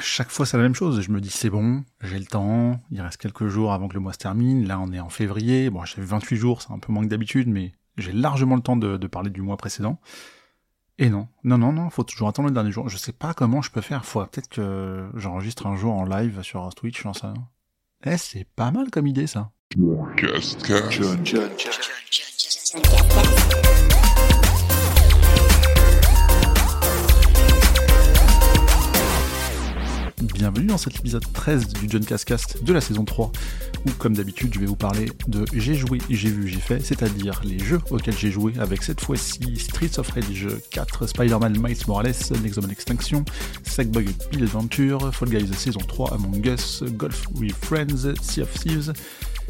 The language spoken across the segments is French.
à chaque fois c'est la même chose. Je me dis c'est bon, j'ai le temps, il reste quelques jours avant que le mois se termine. Là on est en février, bon j'ai 28 jours, c'est un peu moins que d'habitude, mais j'ai largement le temps de, de, parler du mois précédent. Et non, non, non, non, faut toujours attendre le dernier jour. Je sais pas comment je peux faire. Faut peut-être que j'enregistre un jour en live sur Twitch, j'en sais rien. Eh, c'est pas mal comme idée ça. Bienvenue dans cet épisode 13 du John Cascast de la saison 3, où comme d'habitude je vais vous parler de j'ai joué, j'ai vu, j'ai fait, c'est-à-dire les jeux auxquels j'ai joué avec cette fois-ci Streets of Rage 4, Spider-Man Miles Morales, Nexomon Extinction, Sackboy Bill Adventure, Fall Guys saison 3, Among Us, Golf with Friends, Sea of Thieves,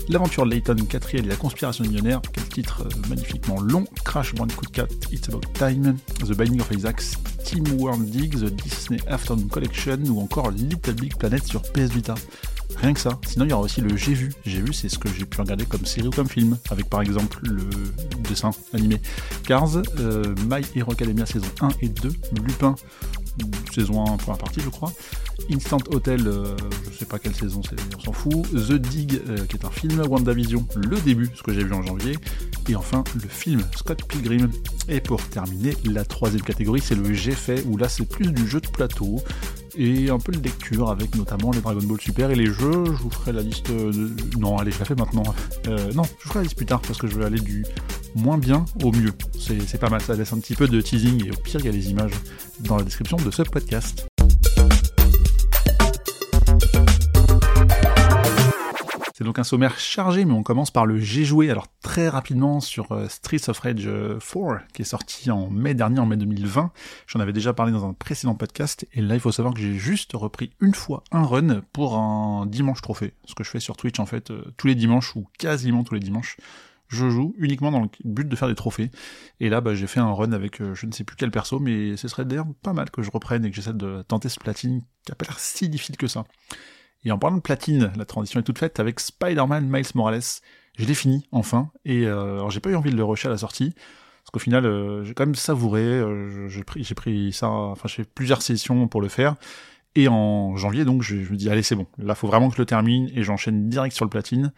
L'aventure Layton 4 et la conspiration millionnaire, quel titre euh, magnifiquement long, Crash Bandicoot 4, It's About Time, The Binding of Isaac, Team World Dig, The Disney Afternoon Collection ou encore Little Big Planet sur PS Vita. Rien que ça. Sinon, il y aura aussi le J'ai vu. J'ai vu, c'est ce que j'ai pu regarder comme série ou comme film, avec par exemple le dessin animé Cars, euh, My Hero Academia saison 1 et 2, Lupin saison 1 première partie je crois, Instant Hotel, euh, je sais pas quelle saison c'est, on s'en fout, The Dig euh, qui est un film, WandaVision, le début, ce que j'ai vu en janvier, et enfin le film Scott Pilgrim. Et pour terminer, la troisième catégorie c'est le J'ai fait, où là c'est plus du jeu de plateau, et un peu de lecture avec notamment les Dragon Ball Super et les jeux. Je vous ferai la liste de... Non, allez, je la fais maintenant. Euh, non, je ferai la liste plus tard parce que je vais aller du moins bien au mieux. C'est pas mal, ça laisse un petit peu de teasing et au pire, il y a les images dans la description de ce podcast. C'est donc un sommaire chargé, mais on commence par le J'ai joué, alors très rapidement sur euh, Streets of Rage 4, euh, qui est sorti en mai dernier, en mai 2020. J'en avais déjà parlé dans un précédent podcast, et là il faut savoir que j'ai juste repris une fois un run pour un dimanche trophée. Ce que je fais sur Twitch en fait, euh, tous les dimanches, ou quasiment tous les dimanches, je joue uniquement dans le but de faire des trophées. Et là, bah, j'ai fait un run avec je ne sais plus quel perso, mais ce serait d'ailleurs pas mal que je reprenne et que j'essaie de tenter ce platine qui a pas l'air si difficile que ça. Et en parlant de platine, la transition est toute faite avec Spider-Man Miles Morales. Je l'ai fini, enfin, et euh, alors j'ai pas eu envie de le rusher à la sortie, parce qu'au final, euh, j'ai quand même savouré, euh, j'ai pris, pris ça, enfin j'ai fait plusieurs sessions pour le faire, et en janvier, donc, je, me dis, allez, c'est bon, là, faut vraiment que je le termine, et j'enchaîne direct sur le platine.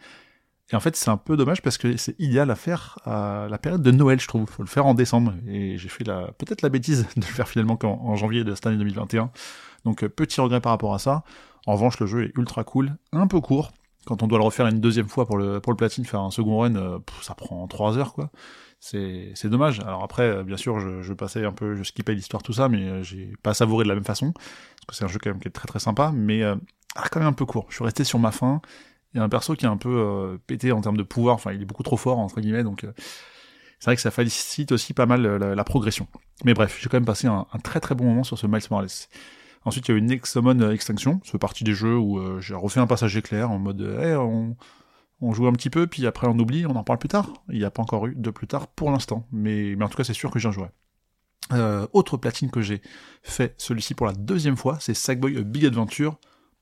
Et en fait, c'est un peu dommage parce que c'est idéal à faire à la période de Noël, je trouve. Faut le faire en décembre. Et j'ai fait la, peut-être la bêtise de le faire finalement qu'en en janvier de cette année 2021. Donc, petit regret par rapport à ça. En revanche, le jeu est ultra cool, un peu court. Quand on doit le refaire une deuxième fois pour le, pour le platine, faire un second run, euh, ça prend 3 heures, quoi. C'est, dommage. Alors après, euh, bien sûr, je, je passais un peu, je skippais l'histoire, tout ça, mais euh, j'ai pas savouré de la même façon. Parce que c'est un jeu quand même qui est très très sympa, mais ah, quand même un peu court. Je suis resté sur ma fin. Il y a un perso qui est un peu pété en termes de pouvoir, enfin il est beaucoup trop fort, entre guillemets, donc c'est vrai que ça félicite aussi pas mal la, progression. Mais bref, j'ai quand même passé un, un, très très bon moment sur ce Miles Morales. Ensuite, il y a eu une Nexomon Extinction, ce partie des jeux où euh, j'ai refait un passage éclair en mode hey, on, joue un petit peu, puis après on oublie, on en parle plus tard. Il n'y a pas encore eu de plus tard pour l'instant, mais, en tout cas, c'est sûr que j'en jouerai. Euh, autre platine que j'ai fait, celui-ci pour la deuxième fois, c'est Sackboy Big Adventure.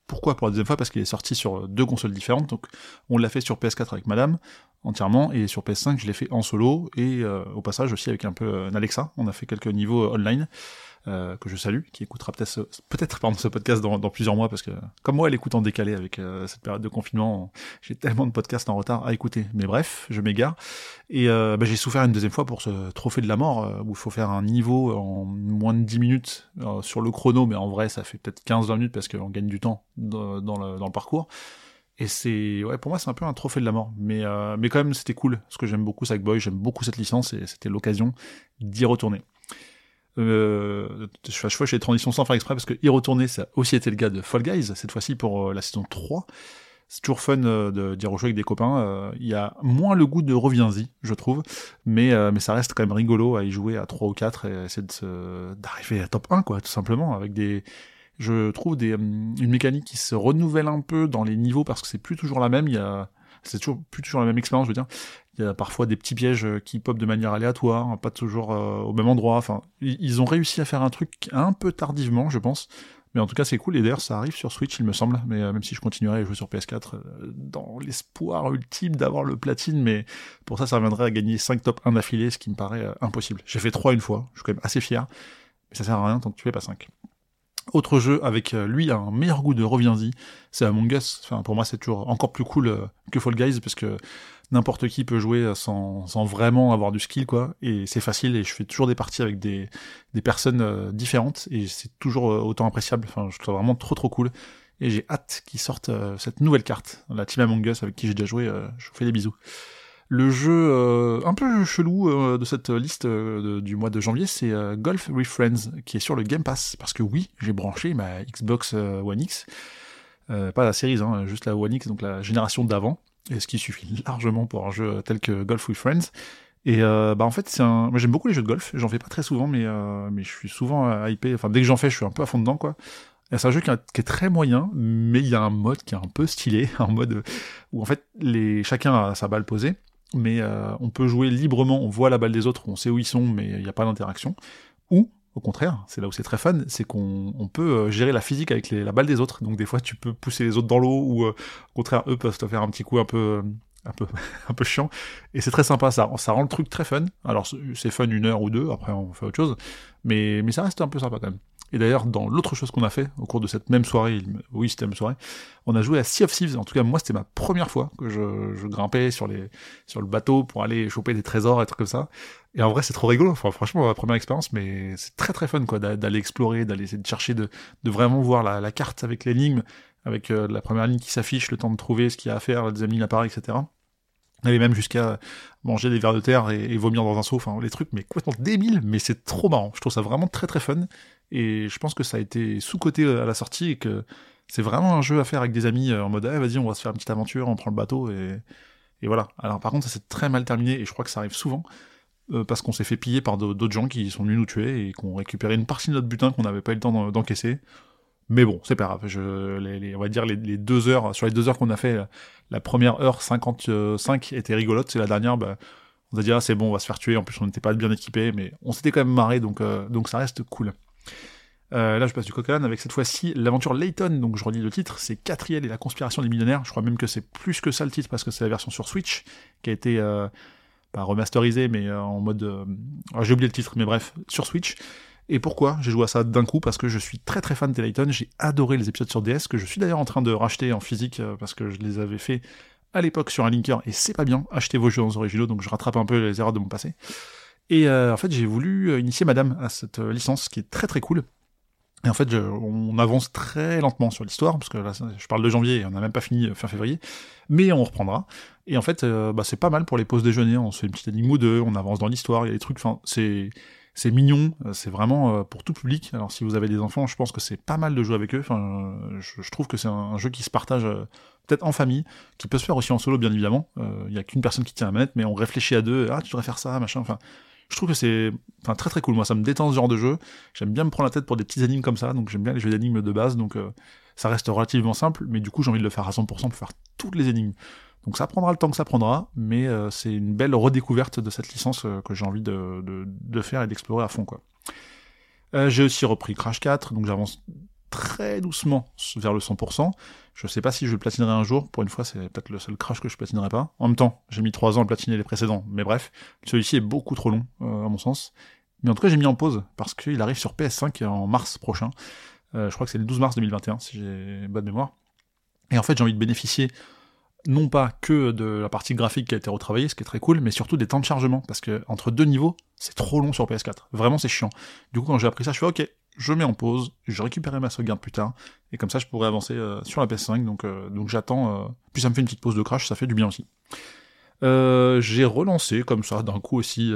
Pourquoi pour la deuxième fois? Parce qu'il est sorti sur deux consoles différentes. Donc on l'a fait sur PS4 avec Madame entièrement et sur PS5 je l'ai fait en solo et euh, au passage aussi avec un peu Alexa. On a fait quelques niveaux online. Euh, que je salue, qui écoutera peut-être peut-être pardon ce podcast dans, dans, plusieurs mois parce que comme moi elle écoute en décalé avec euh, cette période de confinement, j'ai tellement de podcasts en retard à écouter. Mais bref, je m'égare et euh, bah, j'ai souffert une deuxième fois pour ce trophée de la mort où il faut faire un niveau en moins de 10 minutes sur le chrono, mais en vrai ça fait peut-être 15-20 minutes parce qu'on gagne du temps dans, dans, le, dans le parcours. Et c'est, ouais, pour moi, c'est un peu un trophée de la mort. Mais, mais quand même, c'était cool. Parce que j'aime beaucoup Sackboy, j'aime beaucoup cette licence et c'était l'occasion d'y retourner. Euh, je fais les transitions sans faire exprès parce que y retourner, ça a aussi été le cas de Fall Guys, cette fois-ci pour euh, la saison 3. C'est toujours fun euh, de dire avec des copains. Euh, il y a moins le goût de reviens-y, je trouve, mais, mais ça reste quand même rigolo à y jouer à 3 ou 4 et essayer d'arriver à top 1, quoi, tout simplement, avec des, je trouve des, une mécanique qui se renouvelle un peu dans les niveaux parce que c'est plus toujours la même. Il y a, c'est toujours plus toujours la même expérience, je veux dire. Il y a parfois des petits pièges euh, qui popent de manière aléatoire, pas toujours euh, au même endroit. Enfin, ils ont réussi à faire un truc un peu tardivement, je pense. Mais en tout cas, c'est cool. Et d'ailleurs, ça arrive sur Switch, il me semble. Mais euh, même si je continuerai à jouer sur PS4, dans l'espoir ultime d'avoir le platine, mais pour ça, ça reviendrait à gagner 5 top 1 d'affilée, ce qui me paraît impossible. J'ai fait 3 une fois, je suis quand même assez fier. Mais ça sert à rien tant que tu fais pas 5. Autre jeu avec lui un meilleur goût de reviens-y, c'est Among Us. Enfin, pour moi, c'est toujours encore plus cool que Fall Guys parce que n'importe qui peut jouer sans, sans, vraiment avoir du skill, quoi. Et c'est facile et je fais toujours des parties avec des, des personnes différentes et c'est toujours autant appréciable. Enfin, je trouve vraiment trop trop cool. Et j'ai hâte qu'ils sortent cette nouvelle carte, la Team Among Us avec qui j'ai déjà joué. je vous fais des bisous. Le jeu euh, un peu chelou euh, de cette liste euh, du mois de janvier, c'est Golf with Friends, qui est sur le Game Pass. Parce que oui, j'ai branché ma Xbox One X, pas la série, hein, juste la One X, donc la génération d'avant, et ce qui suffit largement pour un jeu tel que Golf with Friends. Et bah en fait, c'est un... moi j'aime beaucoup les jeux de golf. J'en fais pas très souvent, mais mais je suis souvent hypé. Enfin, dès que j'en fais, je suis un peu à fond dedans, quoi. C'est un jeu qui, est très moyen, mais il y a un mode qui est un peu stylé, un mode où en fait les chacun a sa balle posée mais euh, on peut jouer librement, on voit la balle des autres, on sait où ils sont, mais il n'y a pas d'interaction. Ou, au contraire, c'est là où c'est très fun, c'est qu'on peut euh, gérer la physique avec la balle des autres. Donc des fois, tu peux pousser les autres dans l'eau, ou euh, au contraire, eux peuvent te faire un petit coup un peu, un peu, un peu chiant. Et c'est très sympa, ça, ça rend le truc très fun. Alors c'est fun une heure ou deux, après on fait autre chose, mais, mais ça reste un peu sympa quand même. Et d'ailleurs, dans l'autre chose qu'on a fait au cours de cette même soirée, oui, c'était même soirée, on a joué à Sea of Thieves. En tout cas, moi, c'était ma première fois que je, grimpais sur le bateau pour aller choper des trésors et trucs comme ça. Et en vrai, c'est trop rigolo. Franchement, ma première expérience, mais c'est très très fun, quoi, d'aller explorer, d'aller essayer de chercher, de, vraiment voir la, carte avec l'énigme, avec euh, la première ligne qui s'affiche, le temps de trouver ce qu'il y a à faire, la deuxième ligne apparaît, etc. Aller même jusqu'à manger des vers de terre et, et, vomir dans un seau, enfin les trucs, mais complètement débiles, mais c'est trop marrant. Je trouve ça vraiment très très fun. Et je pense que ça a été sous-coté à la sortie et que c'est vraiment un jeu à faire avec des amis euh, en mode, eh, vas-y, on va se faire une petite aventure, on prend le bateau et, voilà. Alors par contre, ça s'est très mal terminé et je crois que ça arrive souvent euh, parce qu'on s'est fait piller par d'autres gens qui sont venus nous tuer et qui ont récupéré une partie de notre butin qu'on n'avait pas eu le temps d'encaisser. Mais bon, c'est pas grave. On va dire les, deux heures, sur les deux heures qu'on a fait, la première heure 55 était rigolote, c'est la dernière, bah, on a dit ah c'est bon, on va se faire tuer. En plus, on n'était pas bien équipé, mais on s'était quand même marré, euh, donc ça reste cool. Euh, là, je passe du coq avec cette fois-ci l'aventure Layton. Donc, je relis le titre, c'est Catriel et la conspiration des millionnaires. Je crois même que c'est plus que ça le titre parce que c'est la version sur Switch qui a été euh, pas remasterisée, mais euh, en mode. Euh, j'ai oublié le titre, mais bref, sur Switch. Et pourquoi j'ai joué à ça d'un coup? Parce que je suis très très fan de Layton. J'ai adoré les épisodes sur DS que je suis d'ailleurs en train de racheter en physique parce que je les avais fait à l'époque sur un linker et c'est pas bien. Achetez vos jeux en originaux, donc je rattrape un peu les erreurs de mon passé. Et en fait, j'ai voulu initier Madame à cette licence qui est très très cool. Et en fait, on avance très lentement sur l'histoire, parce que là, je parle de janvier, et on n'a même pas fini euh, fin février, mais on reprendra. Et en fait, euh, bah, c'est pas mal pour les pauses déjeuner, on se fait une petite énigme ou deux, on avance dans l'histoire, il y a des trucs, c'est mignon, euh, c'est vraiment pour tout public. Alors si vous avez des enfants, je pense que c'est pas mal de jouer avec eux. Je, trouve que c'est un, jeu qui se partage peut-être en famille, qui peut se faire aussi en solo, bien évidemment. Il y a qu'une personne qui tient la manette, mais on réfléchit à deux. Ah, tu devrais faire ça, machin. Enfin, je trouve que c'est très très cool. Moi, ça me détend ce genre de jeu. J'aime bien me prendre la tête pour des petits énigmes comme ça, donc j'aime bien les jeux d'énigmes de base, donc euh, ça reste relativement simple, mais du coup, j'ai envie de le faire à 100% pour faire toutes les énigmes. Donc ça prendra le temps que ça prendra, mais euh, c'est une belle redécouverte de cette licence euh, que j'ai envie de, faire et d'explorer à fond, j'ai aussi repris Crash 4, donc j'avance très doucement vers le 100%. Je sais pas si je le platinerai un jour. Pour une fois, c'est peut-être le seul crash que je platinerai pas. En même temps, j'ai mis 3 ans à platiner les précédents. Mais bref, celui-ci est beaucoup trop long, euh, à mon sens. Mais en tout cas, j'ai mis en pause parce qu'il arrive sur PS5 en mars prochain. Euh, je crois que c'est le 12 mars 2021, si j'ai bonne mémoire. Et en fait, j'ai envie de bénéficier non pas que de la partie graphique qui a été retravaillée, ce qui est très cool, mais surtout des temps de chargement, parce que entre deux niveaux, c'est trop long sur PS4. Vraiment, c'est chiant. Du coup, quand j'ai appris ça, je fais ok, je mets en pause, je récupérerai ma sauvegarde plus tard, et comme ça je pourrai avancer euh, sur la PS5, donc, euh, donc j'attends, euh, puis ça me fait une petite pause de crash, ça fait du bien aussi. j'ai relancé comme ça d'un coup aussi,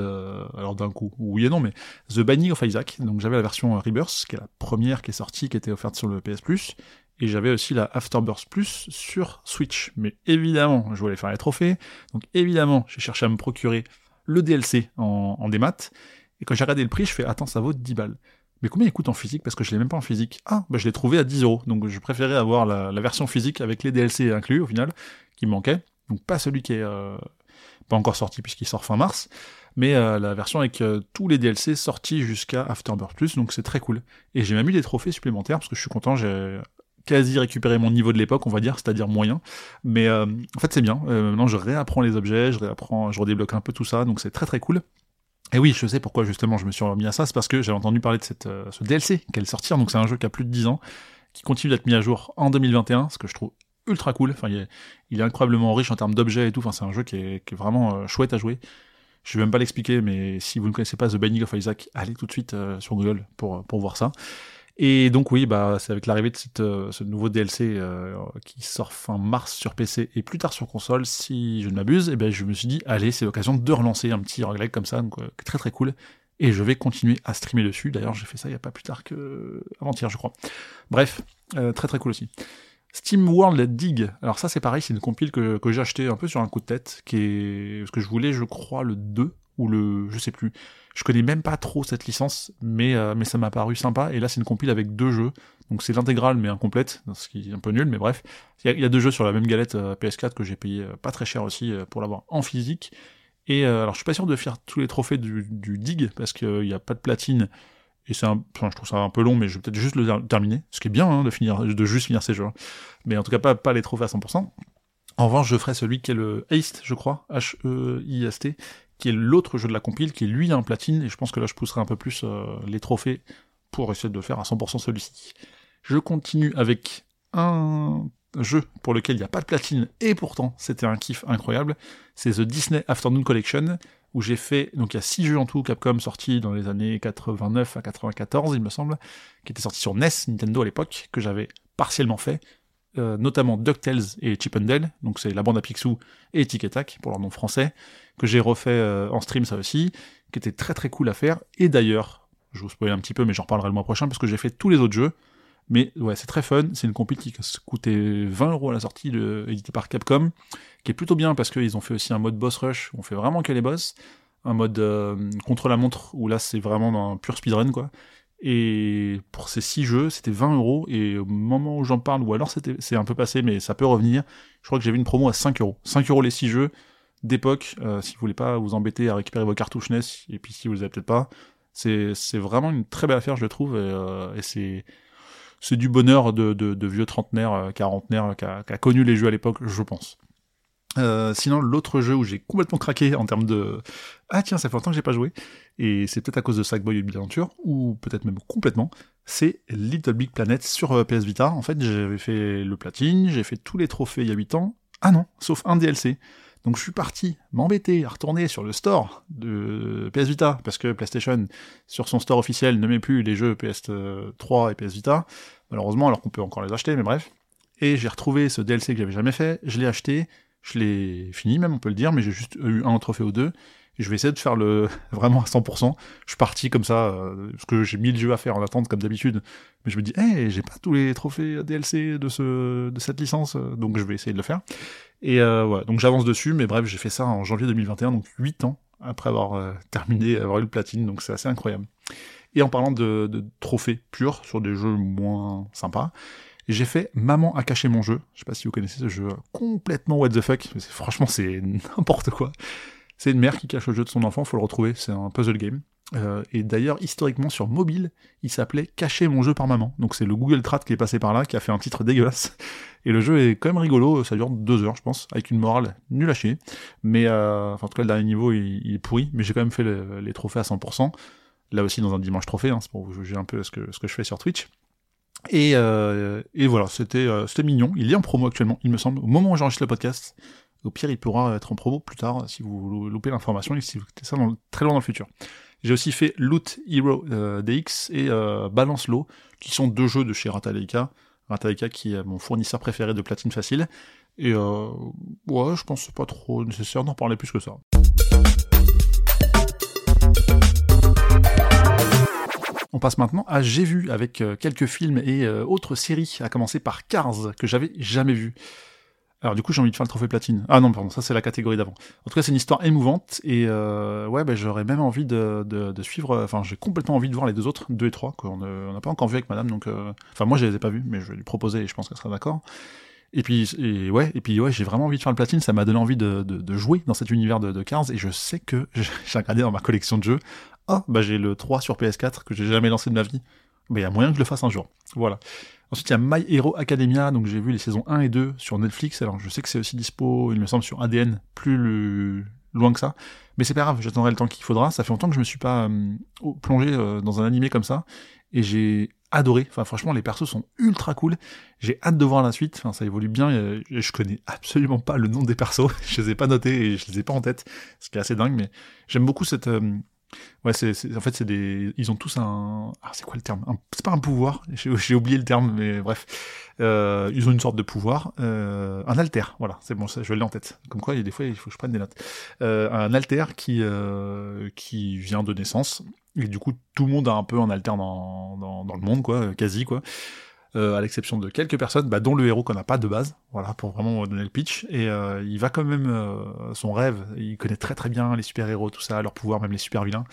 alors d'un coup, oui et non, mais The Binding of Isaac, donc j'avais la version Rebirth, qui est la première qui est sortie, qui était offerte sur le PS Plus, et j'avais aussi la Afterburst Plus sur Switch. Mais évidemment, je voulais faire les trophées, donc évidemment, j'ai cherché à me procurer le DLC en, en démat, et quand j'ai regardé le prix, je fais, attends, ça vaut 10 balles. Mais combien il coûte en physique Parce que je l'ai même pas en physique. Ah, bah je l'ai trouvé à 10 euros. Donc je préférais avoir la, version physique avec les DLC inclus au final, qui me manquait. Donc pas celui qui est euh, pas encore sorti puisqu'il sort fin mars, mais euh, la version avec euh, tous les DLC sortis jusqu'à Afterbirth Plus, donc c'est très cool. Et j'ai même eu des trophées supplémentaires parce que je suis content, j'ai quasi récupéré mon niveau de l'époque, on va dire, c'est-à-dire moyen. Mais en fait c'est bien. maintenant je réapprends les objets, je réapprends, je redébloque un peu tout ça, donc c'est très très cool. Et oui, je sais pourquoi justement je me suis remis à ça, c'est parce que j'avais entendu parler de euh, ce DLC qui allait sortir, donc c'est un jeu qui a plus de 10 ans, qui continue d'être mis à jour en 2021, ce que je trouve ultra cool. Enfin, il est, incroyablement riche en termes d'objets et tout. Enfin, c'est un jeu qui est, vraiment euh, chouette à jouer. Je vais même pas l'expliquer, mais si vous ne connaissez pas The Binding of Isaac, allez tout de suite euh, sur Google pour voir ça. Et donc oui, bah c'est avec l'arrivée de euh, ce nouveau DLC euh, qui sort fin mars sur PC et plus tard sur console, si je ne m'abuse, et eh ben je me suis dit allez, c'est l'occasion de relancer un petit roguelike comme ça, donc très très cool. Et je vais continuer à streamer dessus. D'ailleurs, j'ai fait ça il y a pas plus tard que avant-hier, je crois. Bref, très très cool aussi. Steam World Dig. Alors ça c'est pareil, c'est une compile que, que j'ai acheté un peu sur un coup de tête, qui est parce que je voulais, je crois, le 2 ou le, je sais plus. Je connais même pas trop cette licence, mais euh, mais ça m'a paru sympa. Et là c'est une compile avec deux jeux, donc c'est l'intégrale mais incomplète, ce qui est un peu nul, mais bref. Il y, a deux jeux sur la même galette euh, PS4 que j'ai payé euh, pas très cher aussi pour l'avoir en physique. Et alors je suis pas sûr de faire tous les trophées du, Dig parce qu'il n'y a pas de platine et c'est un, enfin, je trouve ça un peu long, mais je vais peut-être juste le terminer. Ce qui est bien, hein, de finir, de juste finir ces jeux. Mais en tout cas, pas, pas les trophées à 100%. En revanche, je ferai celui qui est le Heist, je crois, H-E-I-S-T, qui est l'autre jeu de la compile, qui lui a un platine, et je pense que là je pousserai un peu plus euh, les trophées pour essayer de faire à 100% celui-ci. Je continue avec un jeu pour lequel il n'y a pas de platine, et pourtant c'était un kiff incroyable, c'est The Disney Afternoon Collection, où j'ai fait, donc il y a 6 jeux en tout, Capcom sortis dans les années 89 à 94, il me semble, qui étaient sortis sur NES, Nintendo à l'époque, que j'avais partiellement fait, euh, notamment DuckTales et Chip and Dale, donc c'est la bande à Picsou et Tic Tac pour leur nom français, que j'ai refait euh, en stream ça aussi, qui était très très cool à faire, et d'ailleurs, je vous spoil un petit peu, mais j'en reparlerai le mois prochain, parce que j'ai fait tous les autres jeux, mais ouais, c'est très fun, c'est une compil qui coûtait 20 euros à la sortie, édité par Capcom, qui est plutôt bien parce qu'ils ont fait aussi un mode boss rush, où on fait vraiment que les boss, un mode euh, contre la montre, où là c'est vraiment un pur speedrun quoi. Et pour ces 6 jeux, c'était 20 euros, et au moment où j'en parle, ou alors c'est un peu passé, mais ça peut revenir, je crois que j'ai vu une promo à 5 euros. 5 euros les 6 jeux d'époque, euh, si vous voulez pas vous embêter à récupérer vos cartouches NES, et puis si vous les avez peut-être pas, c'est, vraiment une très belle affaire, je le trouve, et, euh, c'est, c'est du bonheur de, vieux trentenaires, euh, quarantenaires, qui a, connu les jeux à l'époque, je pense. Euh, sinon, l'autre jeu où j'ai complètement craqué en termes de ah tiens, ça fait longtemps que j'ai pas joué et c'est peut-être à cause de Sackboy et Big Adventure ou peut-être même complètement, c'est Little Big Planet sur euh, PS Vita. En fait, j'avais fait le platine, j'ai fait tous les trophées il y a 8 ans. Ah non, sauf un DLC. Donc je suis parti m'embêter à retourner sur le store de PS Vita parce que PlayStation sur son store officiel ne met plus les jeux PS3 et PS Vita malheureusement alors qu'on peut encore les acheter mais bref. Et j'ai retrouvé ce DLC que j'avais jamais fait, je l'ai acheté, je l'ai fini même, on peut le dire, mais j'ai juste eu un trophée ou deux. Je vais essayer de faire le vraiment à 100%. Je suis parti comme ça, euh, parce que j'ai mille jeux à faire en attente comme d'habitude. Mais je me dis, hé, j'ai pas tous les trophées DLC de ce de cette licence, euh, donc je vais essayer de le faire. Et euh, voilà, donc j'avance dessus, mais bref, j'ai fait ça en janvier 2021, donc 8 ans après avoir euh, terminé, avoir eu le platine, donc c'est assez incroyable. Et en parlant de, de trophées purs sur des jeux moins sympas, j'ai fait Maman a caché mon jeu. Je sais pas si vous connaissez ce jeu complètement what the fuck. Franchement, c'est n'importe quoi. C'est une mère qui cache le jeu de son enfant, faut le retrouver. C'est un puzzle game. Euh, et d'ailleurs, historiquement, sur mobile, il s'appelait Cacher mon jeu par maman. Donc c'est le Google Trad qui est passé par là, qui a fait un titre dégueulasse. Et le jeu est quand même rigolo, ça dure deux heures, je pense, avec une morale nulle à chier. Mais, euh, en tout cas, le dernier niveau, il, est pourri, mais j'ai quand même fait les trophées à 100%. Là aussi, dans un dimanche trophée, hein, c'est pour vous juger un peu ce que je fais sur Twitch. Et, euh, et voilà, c'était euh, c'était mignon. Il est en promo actuellement, il me semble. Au moment où j'enregistre le podcast, au pire, il pourra être en promo plus tard si vous loupez l'information et si vous écoutez ça très loin dans le futur. J'ai aussi fait Loot Hero euh, DX et Balance Low, qui sont deux jeux de chez Rataleika. Rataleika qui est mon fournisseur préféré de platine facile. Et ouais, je pense pas trop nécessaire d'en parler plus que ça. On passe maintenant à J'ai vu avec euh, quelques films et euh, autres séries, à commencer par Cars, que j'avais jamais vu. Alors du coup j'ai envie de faire le trophée platine. Ah non pardon, ça c'est la catégorie d'avant. En tout cas c'est une histoire émouvante et euh, ouais bah, j'aurais même envie de, suivre, enfin j'ai complètement envie de voir les deux autres, deux et trois, qu'on n'a pas encore vu avec madame, donc enfin moi je les ai pas vus, mais je vais lui proposer et je pense qu'elle sera d'accord. Et puis et ouais, et puis ouais, j'ai vraiment envie de faire le platine, ça m'a donné envie de, de, jouer dans cet univers de, de Cars et je sais que j'ai regardé dans ma collection de jeux, ah, bah j'ai le 3 sur PS4 que j'ai jamais lancé de ma vie. Mais il y a moyen que je le fasse un jour. Voilà. Ensuite, il y a My Hero Academia, donc j'ai vu les saisons 1 et 2 sur Netflix. Alors, je sais que c'est aussi dispo, il me semble, sur ADN, plus loin que ça. Mais c'est pas grave, j'attendrai le temps qu'il faudra. Ça fait longtemps que je me suis pas plongé dans un animé comme ça. Et j'ai adoré. Enfin, franchement, les persos sont ultra cool. J'ai hâte de voir la suite. Enfin, ça évolue bien. Je connais absolument pas le nom des persos. Je les ai pas notés et je les ai pas en tête. Ce qui est assez dingue, mais j'aime beaucoup cette, Ouais, c'est, en fait, c'est des, ils ont tous un, ah, c'est quoi le terme? C'est pas un pouvoir, j'ai, oublié le terme, mais bref, euh, ils ont une sorte de pouvoir, euh, un alter, voilà, c'est bon, ça, je l'ai en tête. Comme quoi, il y a des fois, il faut que je prenne des notes. Euh, un alter qui, qui vient de naissance, et du coup, tout le monde a un peu un alter dans, dans, dans le monde, quoi, quasi, quoi. Euh, à l'exception de quelques personnes, bah, dont le héros qu'on n'a pas de base, voilà, pour vraiment donner le pitch. Et euh, il va quand même euh, son rêve. Il connaît très très bien les super héros, tout ça, leurs pouvoirs, même les super vilains.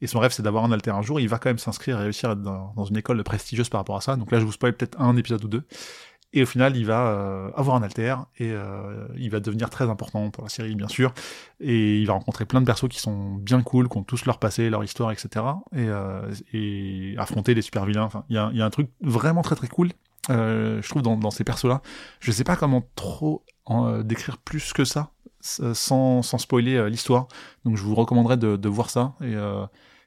Et son rêve, c'est d'avoir un alter un jour. Il va quand même s'inscrire et réussir à être dans, dans, une école prestigieuse par rapport à ça. Donc là, je vous spoil peut-être un épisode ou deux. Et au final, il va euh, avoir un alter et euh, il va devenir très important pour la série, bien sûr. Et il va rencontrer plein de persos qui sont bien cool, qui ont tous leur passé, leur histoire, etc. Et, euh, et affronter des super vilains. Enfin, il y a, un truc vraiment très très cool. je trouve dans, dans ces persos-là. Je sais pas comment trop en, décrire plus que ça sans, sans spoiler l'histoire. Donc je vous recommanderais de, de voir ça. Et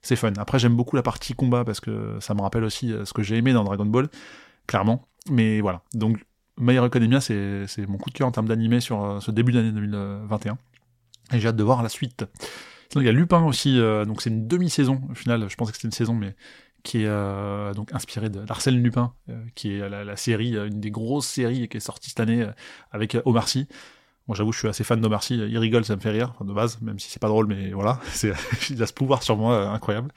c'est fun. Après, j'aime beaucoup la partie combat parce que ça me rappelle aussi ce que j'ai aimé dans Dragon Ball, clairement. Mais voilà. Donc, My Hero Academia, c'est mon coup de cœur en termes d'animé sur euh, ce début d'année 2021. Et j'ai hâte de voir la suite. Sinon, il y a Lupin aussi, euh, donc c'est une demi-saison, au final, je pensais que c'était une saison, mais qui est euh, donc inspirée Lupin, qui est la, série, une des grosses séries qui est sortie cette année avec Omar Sy. Moi, j'avoue, je suis assez fan d'Omar Sy. Il rigole, ça me fait rire, de base, même si c'est pas drôle, mais voilà, il a ce pouvoir sur moi incroyable.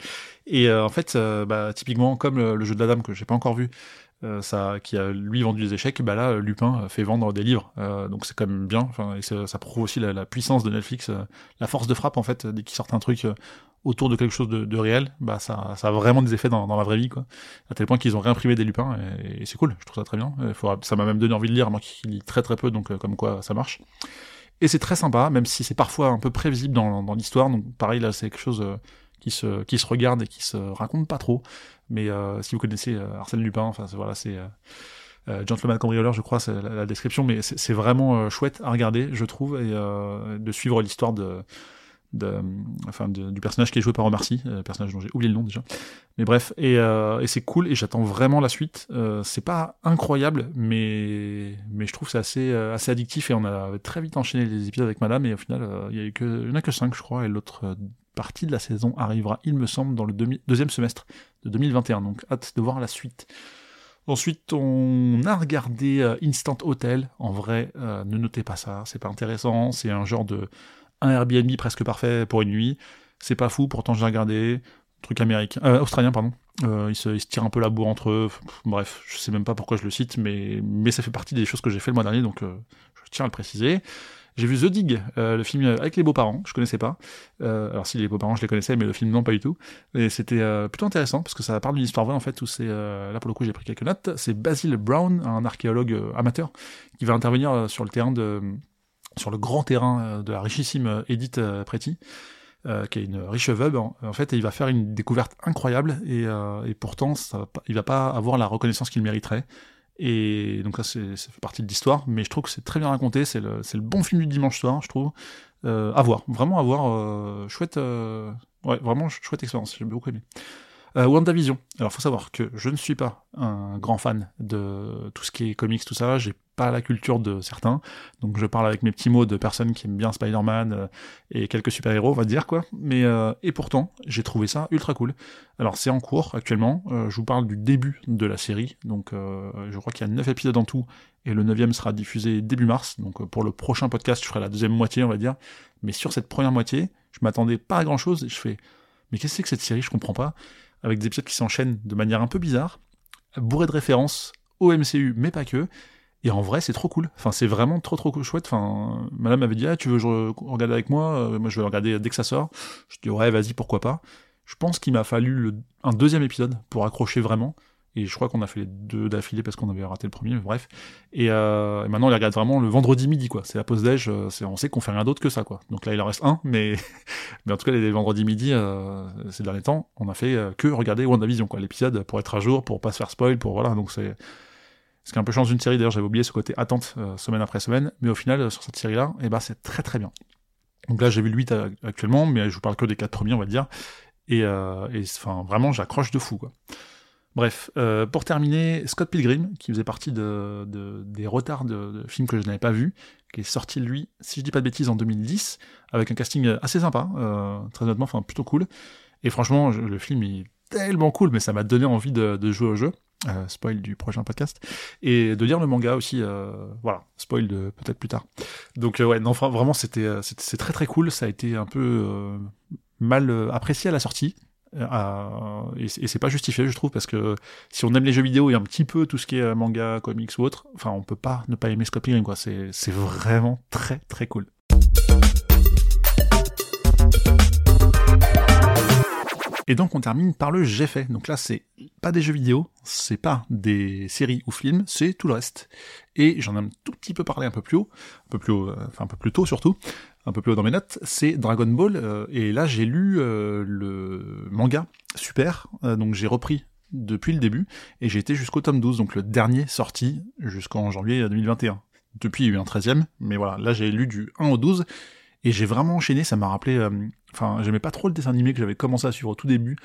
Et en fait, bah, typiquement, comme le, jeu de la dame que j'ai pas encore vu, euh, ça, qui a lui vendu des échecs, bah là Lupin fait vendre des livres, euh, donc c'est quand même bien. Enfin, et ça prouve aussi la, puissance de Netflix, euh, la force de frappe en fait dès qu'ils sortent un truc autour de quelque chose de, de, réel, bah ça, ça a vraiment des effets dans, dans la vraie vie quoi. À tel point qu'ils ont réimprimé des Lupins et, c'est cool, je trouve ça très bien. Ça m'a même donné envie de lire, moi qui lis très très peu, donc comme quoi ça marche. Et c'est très sympa, même si c'est parfois un peu prévisible dans, dans l'histoire. Donc pareil là, c'est quelque chose qui se qui se regarde et qui se raconte pas trop. Mais euh, si vous connaissez euh, Arsène Lupin, enfin voilà, c'est euh, Gentleman Cambrioleur, je crois, c'est la, description, mais c'est vraiment chouette à regarder, je trouve, et de suivre l'histoire de, de, enfin, du personnage qui est joué par Omar Sy, personnage dont j'ai oublié le nom déjà. Mais bref, et, et c'est cool, et j'attends vraiment la suite. c'est pas incroyable, mais, mais je trouve c'est assez, assez addictif, et on a très vite enchaîné les épisodes avec Madame, et au final, il y a eu que, n'y en a que 5, je crois, et l'autre partie de la saison arrivera, il me semble, dans le deuxième semestre de 2021. Donc hâte de voir la suite. Ensuite, on a regardé euh, Instant Hotel. En vrai, euh, ne notez pas ça, c'est pas intéressant. C'est un genre de un Airbnb presque parfait pour une nuit. C'est pas fou, pourtant j'ai regardé. Truc américain, euh, australien, pardon. ils, se, ils se tirent un peu la bourre entre eux. Bref, je sais même pas pourquoi je le cite, mais, mais ça fait partie des choses que j'ai fait le mois dernier, donc je tiens à le préciser. J'ai vu The Dig, euh, le film avec les beaux-parents, je connaissais pas. Euh, alors si les beaux-parents je les connaissais, mais le film non pas du tout. Et c'était euh, plutôt intéressant parce que ça parle d'une histoire vraie en fait où c'est là pour le coup j'ai pris quelques notes. C'est Basil Brown, un archéologue amateur, qui va intervenir sur le terrain de sur le grand terrain de la richissime Edith Pretty. qui est une riche veuve, en, fait, et il va faire une découverte incroyable, et, pourtant, ça, il va pas avoir la reconnaissance qu'il mériterait. Et donc là, ça fait partie de l'histoire, mais je trouve que c'est très bien raconté, c'est le, le, bon film du dimanche soir, je trouve. Euh, à voir, vraiment à voir, euh, chouette, euh, ouais, vraiment chouette expérience, j'ai beaucoup aimé. Euh, WandaVision. Alors, faut savoir que je ne suis pas un grand fan de tout ce qui est comics, tout ça. J'ai la culture de certains. Donc, je parle avec mes petits mots de personnes qui aiment bien Spider-Man euh, et quelques super-héros, on va dire, quoi. Mais, euh, et pourtant, j'ai trouvé ça ultra cool. Alors, c'est en cours, actuellement. Euh, je vous parle du début de la série. Donc, je crois qu'il y a 9 épisodes en tout. Et le neuvième sera diffusé début mars. Donc, pour le prochain podcast, je ferai la deuxième moitié, on va dire. Mais sur cette première moitié, je m'attendais pas à grand chose. Et je fais, mais qu'est-ce que c'est que cette série? Je comprends pas avec des épisodes qui s'enchaînent de manière un peu bizarre, bourré de références au MCU, mais pas que. Et en vrai, c'est trop cool. Enfin, c'est vraiment trop trop chouette. Enfin, madame m'avait dit, ah, tu veux je regarde avec moi euh, Moi, je vais regarder dès que ça sort. Je dis, ouais, vas-y, pourquoi pas. Je pense qu'il m'a fallu un deuxième épisode pour accrocher vraiment. Et je crois qu'on a fait les deux d'affilée parce qu'on avait raté le premier, mais bref. Et, euh, maintenant, on regarde vraiment le vendredi midi, quoi. C'est la pause déj, euh, on sait qu'on fait rien d'autre que ça, quoi. Donc là, il en reste un, mais, mais en tout cas, les, vendredis midi, euh, ces derniers temps, on a fait que regarder WandaVision, quoi. L'épisode pour être à jour, pour pas se faire spoil, pour voilà. Donc c'est, ce qui est un peu chance d'une série, d'ailleurs, j'avais oublié ce côté attente euh, semaine après semaine, mais au final, sur cette série-là, eh ben, c'est très très bien. Donc là, j'ai vu le 8 actuellement, mais je vous parle que des quatre premiers, on va dire. Et, euh, vraiment, j'accroche de fou, quoi. Bref, euh, pour terminer, Scott Pilgrim, qui faisait partie de, de des retards de, films que je n'avais pas vus, qui est sorti, lui, si je dis pas de bêtises, en 2010, avec un casting assez sympa, euh, très honnêtement, enfin, plutôt cool. Et franchement, le film est tellement cool, mais ça m'a donné envie de jouer au jeu. Euh, spoil du prochain podcast, et de lire le manga aussi, euh, voilà, spoil de peut-être plus tard. Donc euh, ouais, non, enfin, vraiment c'était c'est très très cool, ça a été un peu mal apprécié à la sortie, et c'est pas justifié je trouve parce que si on aime les jeux vidéo et un petit peu tout ce qui est manga, comics ou autre, enfin on peut pas ne pas aimer Scott Pilgrim quoi, c'est vraiment très très cool. Et donc on termine par le j'ai fait. Donc là c'est pas des jeux vidéo, c'est pas des séries ou films, c'est tout le reste. Et j'en ai un tout petit peu parlé un peu plus haut, un peu plus haut, euh, enfin un peu plus tôt surtout, un peu plus haut dans mes notes, c'est Dragon Ball. Euh, et là j'ai lu euh, le manga, super. donc j'ai repris depuis le début et j'ai été jusqu'au tome 12, donc le dernier sorti jusqu'en janvier 2021. Depuis il y a eu un 13ème, mais voilà, là j'ai lu du 1 au 12 et j'ai vraiment enchaîné, ça m'a rappelé... Euh, enfin, j'aimais pas trop le dessin animé que j'avais commencé à suivre au tout début.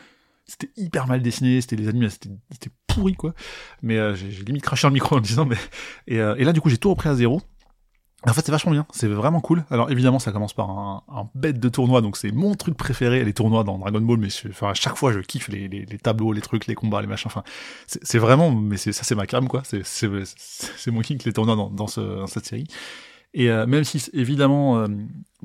C'était hyper mal dessiné, c'était les animés, c'était pourri quoi. Mais euh, j'ai limite craché le micro en disant, mais... Et, euh, et là du coup j'ai tout repris à zéro. En fait, c'est vachement bien, c'est vraiment cool. Alors évidemment, ça commence par un, un bête de tournoi, donc c'est mon truc préféré, les tournois dans Dragon Ball. Mais enfin, à chaque fois, je kiffe les, les, les, tableaux, les trucs, les combats, les machins. Enfin, c'est vraiment, mais ça, c'est ma cam, quoi. C'est mon king les tournois dans, dans, ce, dans cette série. Et euh, même si évidemment, euh,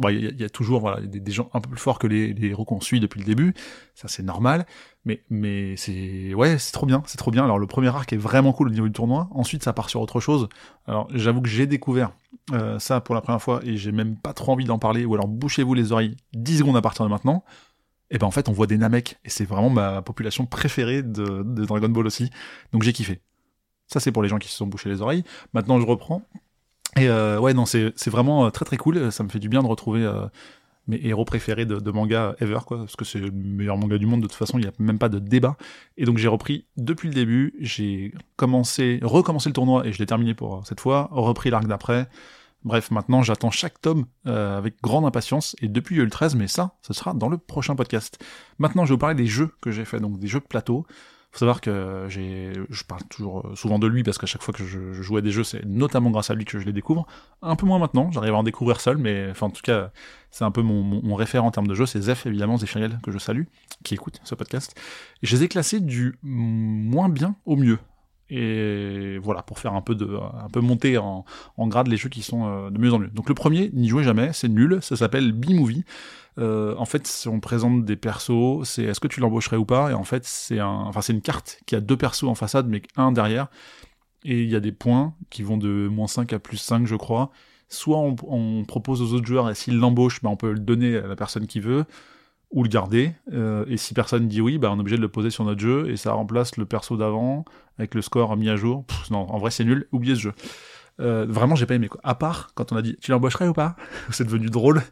il y, a toujours des, gens un peu plus forts que les, les héros qu'on suit depuis le début, ça c'est normal. Mais c'est ouais, c'est trop bien, c'est trop bien. Alors le premier arc est vraiment cool au niveau du tournoi. Ensuite, ça part sur autre chose. Alors j'avoue que j'ai découvert euh, ça pour la première fois et j'ai même pas trop envie d'en parler. Ou alors bouchez-vous les oreilles 10 secondes à partir de maintenant. Et ben en fait, on voit des Namek et c'est vraiment ma population préférée de, de Dragon Ball aussi. Donc j'ai kiffé. Ça c'est pour les gens qui se sont bouchés les oreilles. Maintenant je reprends. Et euh, ouais, non, c'est vraiment euh, très très cool. Ça me fait du bien de retrouver euh, mes héros préférés de, manga ever, quoi, parce que c'est le meilleur manga du monde. De toute façon, il n'y a même pas de débat. Et donc j'ai repris depuis le début. J'ai commencé, recommencé le tournoi et je l'ai terminé pour cette fois. Repris l'arc d'après. Bref, maintenant j'attends chaque tome avec grande impatience, et depuis le 13, mais ça, ce sera dans le prochain podcast. Maintenant, je vais vous parler des jeux que j'ai fait, donc des jeux de plateau faut savoir que j'ai, je parle toujours euh, souvent de lui parce qu'à chaque fois que je, joue à des jeux, c'est notamment grâce à lui que je les découvre. Un peu moins maintenant, j'arrive à en découvrir seul, mais enfin en tout cas, c'est un peu mon, référent en termes de jeux. C'est Zef évidemment, Zéphiriel que je salue, qui écoute ce podcast. Et je les ai classés du moins bien au mieux. Et voilà, pour faire un peu de, un peu monter en, en grade les jeux qui sont euh, de mieux en mieux. Donc le premier, n'y jouez jamais, c'est nul, ça s'appelle B-Movie. Euh, en fait, on présente des persos, c'est est-ce que tu l'embaucherais ou pas, et en fait, c'est un, enfin, c'est une carte qui a deux persos en façade, mais un derrière, et il y a des points qui vont de moins 5 à plus 5, je crois. Soit on, on propose aux autres joueurs, et s'ils l'embauchent, ben, on peut le donner à la personne qui veut, ou le garder, euh, et si personne dit oui, bah on est obligé de le poser sur notre jeu, et ça remplace le perso d'avant, avec le score mis à jour. non, en vrai c'est nul, oubliez ce jeu. Euh, vraiment j'ai pas aimé quoi. À part quand on a dit tu l'embaucherais ou pas? C'est devenu drôle?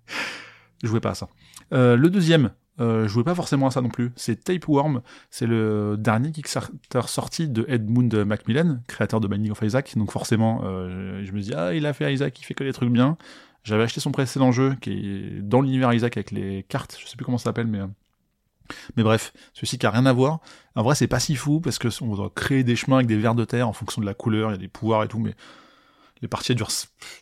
je jouais pas à ça. Euh, le deuxième, euh, jouais pas forcément à ça non plus. C'est Tapeworm, c'est le dernier Kickstarter sorti de Edmund Macmillan, créateur de Binding of Isaac. Donc forcément, je me dis ah il a fait Isaac, il fait que des trucs bien. J'avais acheté son précédent jeu qui est dans l'univers Isaac avec les cartes, je sais plus comment ça s'appelle, mais euh, mais bref, ceci qui a rien à voir. En vrai, c'est pas si fou parce que on doit créer des chemins avec des vers de terre en fonction de la couleur, il y a des pouvoirs et tout, mais les parties durent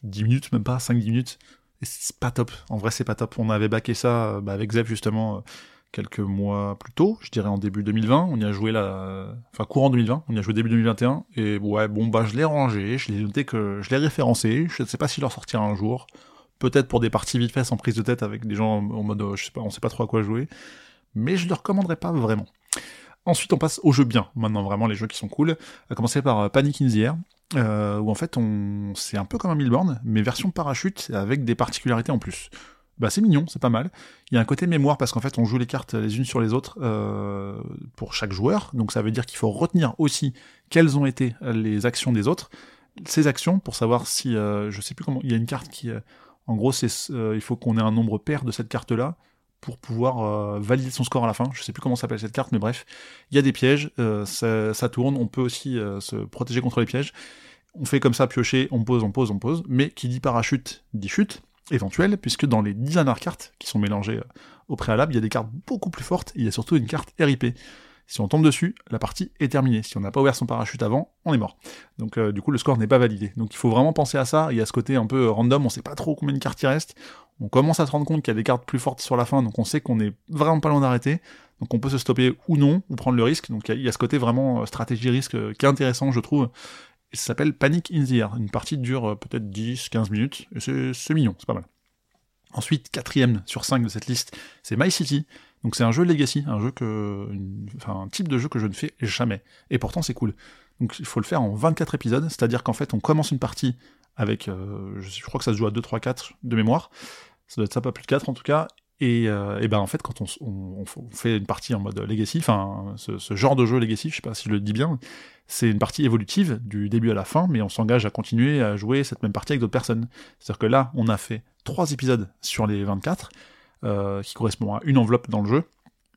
10 minutes, même pas 5-10 minutes. Et c'est pas top. En vrai, c'est pas top. On avait baqué ça euh, bah, avec Zeb justement euh, quelques mois plus tôt, je dirais en début 2020. On y a joué là, enfin courant 2020. On y a joué début 2021. Et ouais, bon bah je l'ai rangé, je l'ai noté que je l'ai référencé. Je ne sais pas s'il leur sortira un jour peut-être pour des parties vite fait sans prise de tête avec des gens en mode euh, je sais pas, on sait pas trop à quoi jouer, mais je le recommanderais pas vraiment. Ensuite, on passe aux jeux bien. Maintenant, vraiment, les jeux qui sont cool. À commencer par euh, Panic in the Air, euh, où en fait, on... c'est un peu comme un Milborn, mais version parachute avec des particularités en plus. Bah, c'est mignon, c'est pas mal. Il y a un côté mémoire parce qu'en fait, on joue les cartes les unes sur les autres euh, pour chaque joueur. Donc, ça veut dire qu'il faut retenir aussi quelles ont été les actions des autres. Ces actions pour savoir si, euh, je sais plus comment, il y a une carte qui en gros, c'est euh, il faut qu'on ait un nombre pair de cette carte-là pour pouvoir euh, valider son score à la fin. Je sais plus comment s'appelle cette carte, mais bref, il y a des pièges, euh, ça, ça, tourne, on peut aussi se protéger contre les pièges. On fait comme ça, piocher, on pose, on pose, on pose, mais qui dit parachute dit chute. Éventuelle, puisque dans les 10 dernières cartes qui sont mélangées au préalable, il y a des cartes beaucoup plus fortes, et il y a surtout une carte RIP. Si on tombe dessus, la partie est terminée. Si on n'a pas ouvert son parachute avant, on est mort. Donc du coup, le score n'est pas validé. Donc il faut vraiment penser à ça. Il y a ce côté un peu random, on sait pas trop combien de cartes il reste. On commence à se rendre compte qu'il y a des cartes plus fortes sur la fin, donc on sait qu'on est vraiment pas loin d'arrêter. Donc on peut se stopper ou non, ou prendre le risque. Donc il y, a ce côté vraiment stratégie-risque qui est intéressant, je trouve. Et ça s'appelle Panic in the Air. Une partie dure peut-être 10-15 minutes, et c'est mignon, c'est pas mal. Ensuite, quatrième sur 5 de cette liste, c'est My City. Donc c'est un jeu Legacy, un jeu que, enfin un type de jeu que je ne fais jamais. Et pourtant c'est cool. Donc il faut le faire en 24 épisodes, c'est-à-dire qu'en fait on commence une partie avec, euh, je, crois que ça se joue à 2, 3, 4 de mémoire. Ça doit être ça, pas plus de 4 en tout cas. Et, euh, ben en fait quand on, fait une partie en mode Legacy, ce, genre de jeu Legacy, je sais pas si je le dis bien, c'est une partie évolutive du début à la fin, mais on s'engage à continuer à jouer cette même partie avec d'autres personnes. C'est-à-dire que là, on a fait trois épisodes sur les 24, euh, qui correspond à une enveloppe dans le jeu.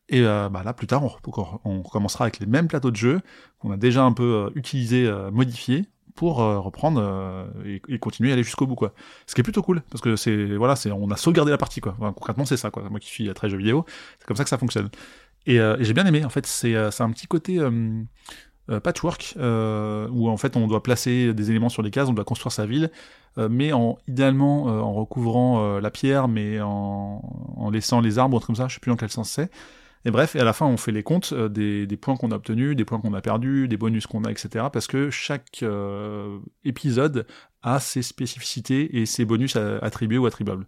Et euh, bah là, plus tard, on, on, recommencera avec les mêmes plateaux de jeu qu'on a déjà un peu euh, utilisés, modifiés, pour euh, reprendre et, et, continuer à aller jusqu'au bout, quoi. Ce qui est plutôt cool, parce que c'est voilà, c'est on a sauvegardé la partie, quoi. Concrètement, c'est ça, quoi. Moi qui suis très jeu vidéo, c'est comme ça que ça fonctionne. Et, et j'ai bien aimé, en fait, c'est un petit côté euh, patchwork, euh, où en fait on doit placer des éléments sur les cases, on doit construire sa ville, euh, mais en idéalement en recouvrant la pierre, mais en, en, laissant les arbres, comme ça, je sais plus dans quel sens c'est. Et bref, et à la fin, on fait les comptes des, des, points qu'on a obtenus, des points qu'on a perdus, des bonus qu'on a, etc. Parce que chaque épisode a ses spécificités et ses bonus attribués ou attribuables.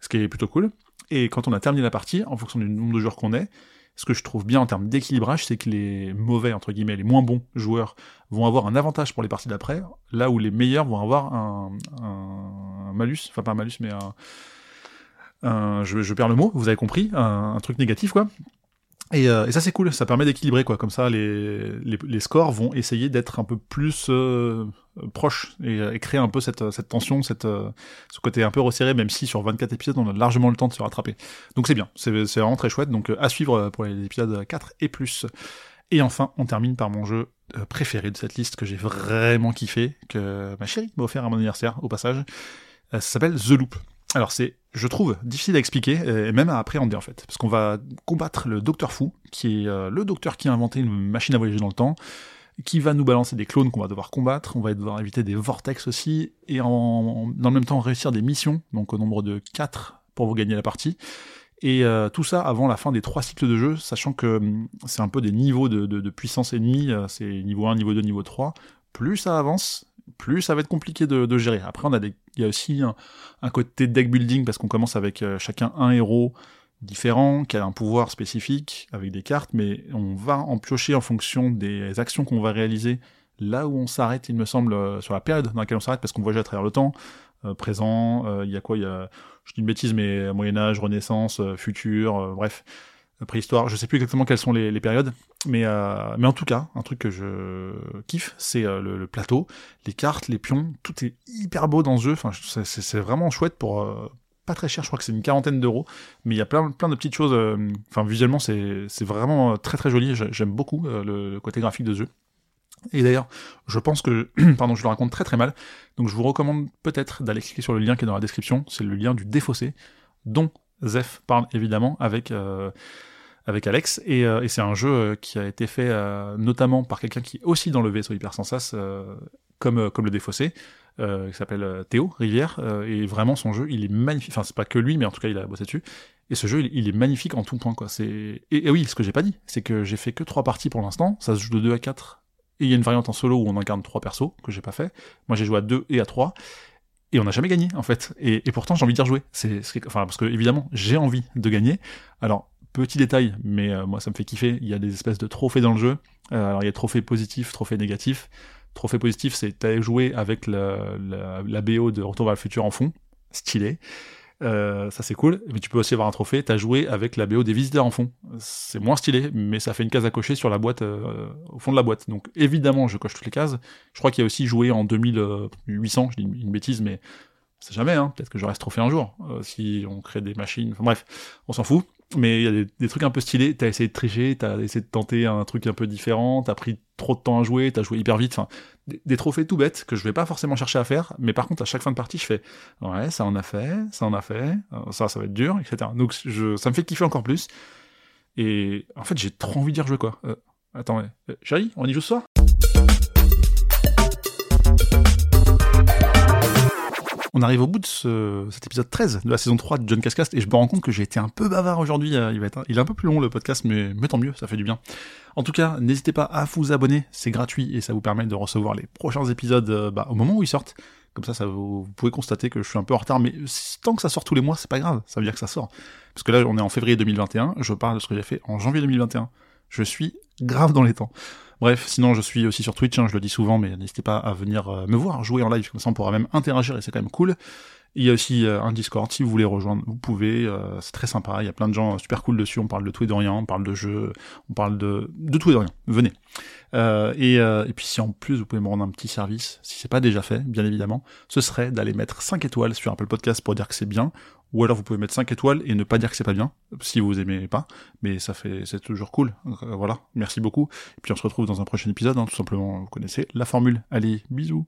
Ce qui est plutôt cool. Et quand on a terminé la partie, en fonction du nombre de joueurs qu'on est, ce que je trouve bien en termes d'équilibrage, c'est que les mauvais, entre guillemets, les moins bons joueurs vont avoir un avantage pour les parties d'après, là où les meilleurs vont avoir un, malus, enfin pas un malus, mais un, je, perds le mot, vous avez compris, un truc négatif, quoi. Et, euh, et, ça c'est cool, ça permet d'équilibrer quoi. Comme ça, les, les, les scores vont essayer d'être un peu plus euh, proches et, et, créer un peu cette, cette tension, cette, euh, ce côté un peu resserré, même si sur 24 épisodes on a largement le temps de se rattraper. Donc c'est bien, c'est vraiment très chouette. Donc à suivre pour les épisodes 4 et plus. Et enfin, on termine par mon jeu préféré de cette liste que j'ai vraiment kiffé, que ma chérie m'a offert à mon anniversaire au passage. ça s'appelle The Loop. Alors c'est, je trouve, difficile à expliquer et même à appréhender en fait, parce qu'on va combattre le Docteur Fou, qui est euh, le docteur qui a inventé une machine à voyager dans le temps, qui va nous balancer des clones qu'on va devoir combattre, on va devoir éviter des vortex aussi, et en, dans le même temps réussir des missions, donc au nombre de 4 pour vous gagner la partie. Et euh, tout ça avant la fin des trois cycles de jeu, sachant que hum, c'est un peu des niveaux de, puissance ennemie, euh, c'est niveau 1, niveau 2, niveau 3. Plus ça avance, plus ça va être compliqué de, gérer. Après, on a des, il y a aussi un, côté deck building parce qu'on commence avec euh, chacun un héros différent, qui a un pouvoir spécifique avec des cartes, mais on va en piocher en fonction des actions qu'on va réaliser là où on s'arrête, il me semble, euh, sur la période dans laquelle on s'arrête, parce qu'on voyage à travers le temps, euh, présent, il y a quoi, il y a, je dis une bêtise, mais Moyen-Âge, Renaissance, futur, bref, préhistoire, je sais plus exactement quelles sont les, périodes, mais, euh, mais en tout cas, un truc que je kiffe, c'est euh, le, plateau, les cartes, les pions, tout est hyper beau dans ce jeu, enfin, c'est vraiment chouette pour euh, pas très cher, je crois que c'est une quarantaine d'euros, mais il y a plein, plein de petites choses, enfin, visuellement, c'est vraiment très très joli, j'aime beaucoup le, côté graphique de ce jeu. Et d'ailleurs, je pense que, pardon, je le raconte très très mal, donc je vous recommande peut-être d'aller cliquer sur le lien qui est dans la description, c'est le lien du défaussé, dont Zef parle évidemment avec avec Alex, et, euh, et c'est un jeu euh, qui a été fait euh, notamment par quelqu'un qui est aussi dans le vaisseau Hyper Sensas, comme, comme le défaussé, qui s'appelle Théo Rivière, et vraiment son jeu, il est magnifique, enfin c'est pas que lui, mais en tout cas il a bossé dessus, et ce jeu, il, est magnifique en tout point, quoi. C'est et, oui, ce que j'ai pas dit, c'est que j'ai fait que trois parties pour l'instant, ça se joue de 2 à 4, et il y a une variante en solo où on incarne trois persos, que j'ai pas fait, moi j'ai joué à 2 et à 3, et on n'a jamais gagné en fait. Et, pourtant j'ai envie d'y rejouer. C'est, enfin parce que évidemment j'ai envie de gagner. Alors Petit détail, mais euh, moi ça me fait kiffer, il y a des espèces de trophées dans le jeu. Euh, alors il y a trophées positifs, trophées négatifs. Trophée positif, c'est t'as joué avec la, la, BO de Retour vers le futur en fond, stylé. Euh, ça c'est cool, mais tu peux aussi avoir un trophée, t'as joué avec la BO des visiteurs en fond. C'est moins stylé, mais ça fait une case à cocher sur la boîte, euh, au fond de la boîte. Donc évidemment, je coche toutes les cases. Je crois qu'il y a aussi joué en 2800, je dis une bêtise, mais c'est jamais, hein. peut-être que je reste trophée un jour, si on crée des machines, bref, on s'en fout. Mais il y a des, trucs un peu stylés. T'as essayé de tricher, t'as essayé de tenter un truc un peu différent, t'as pris trop de temps à jouer, t'as joué hyper vite. Enfin, des, trophées tout bêtes que je vais pas forcément chercher à faire, mais par contre à chaque fin de partie, je fais ouais, ça en a fait, ça en a fait, euh, ça, ça va être dur, etc. Donc ça me fait kiffer encore plus. Et en fait, j'ai trop envie d'y rejouer quoi. Euh, attends, euh, chérie, on y joue ce soir? On arrive au bout de ce, cet épisode 13 de la saison 3 de John Cascast et je me rends compte que j'ai été un peu bavard aujourd'hui. Euh, il, va être, est un peu plus long le podcast, mais, mais tant mieux, ça fait du bien. En tout cas, n'hésitez pas à vous abonner, c'est gratuit et ça vous permet de recevoir les prochains épisodes euh, bah, au moment où ils sortent. Comme ça, ça vous, pouvez constater que je suis un peu en retard, mais tant que ça sort tous les mois, c'est pas grave, ça veut dire que ça sort. Parce que là, on est en février 2021, je parle de ce que j'ai fait en janvier 2021. Je suis grave dans les temps. Bref, sinon je suis aussi sur Twitch, hein, je le dis souvent, mais n'hésitez pas à venir euh, me voir jouer en live, comme ça on pourra même interagir et c'est quand même cool. Il y a aussi euh, un Discord, si vous voulez rejoindre, vous pouvez, euh, c'est très sympa, il y a plein de gens super cool dessus, on parle de tout et de rien, on parle de jeux, on parle de, de tout et de rien, venez. et, et puis si en plus vous pouvez me rendre un petit service, si c'est pas déjà fait, bien évidemment, ce serait d'aller mettre 5 étoiles sur Apple Podcast pour dire que c'est bien, ou alors vous pouvez mettre 5 étoiles et ne pas dire que c'est pas bien, si vous aimez pas, mais ça fait c'est toujours cool. Euh, voilà, merci beaucoup. Et puis on se retrouve dans un prochain épisode, hein, tout simplement, vous connaissez la formule. Allez, bisous.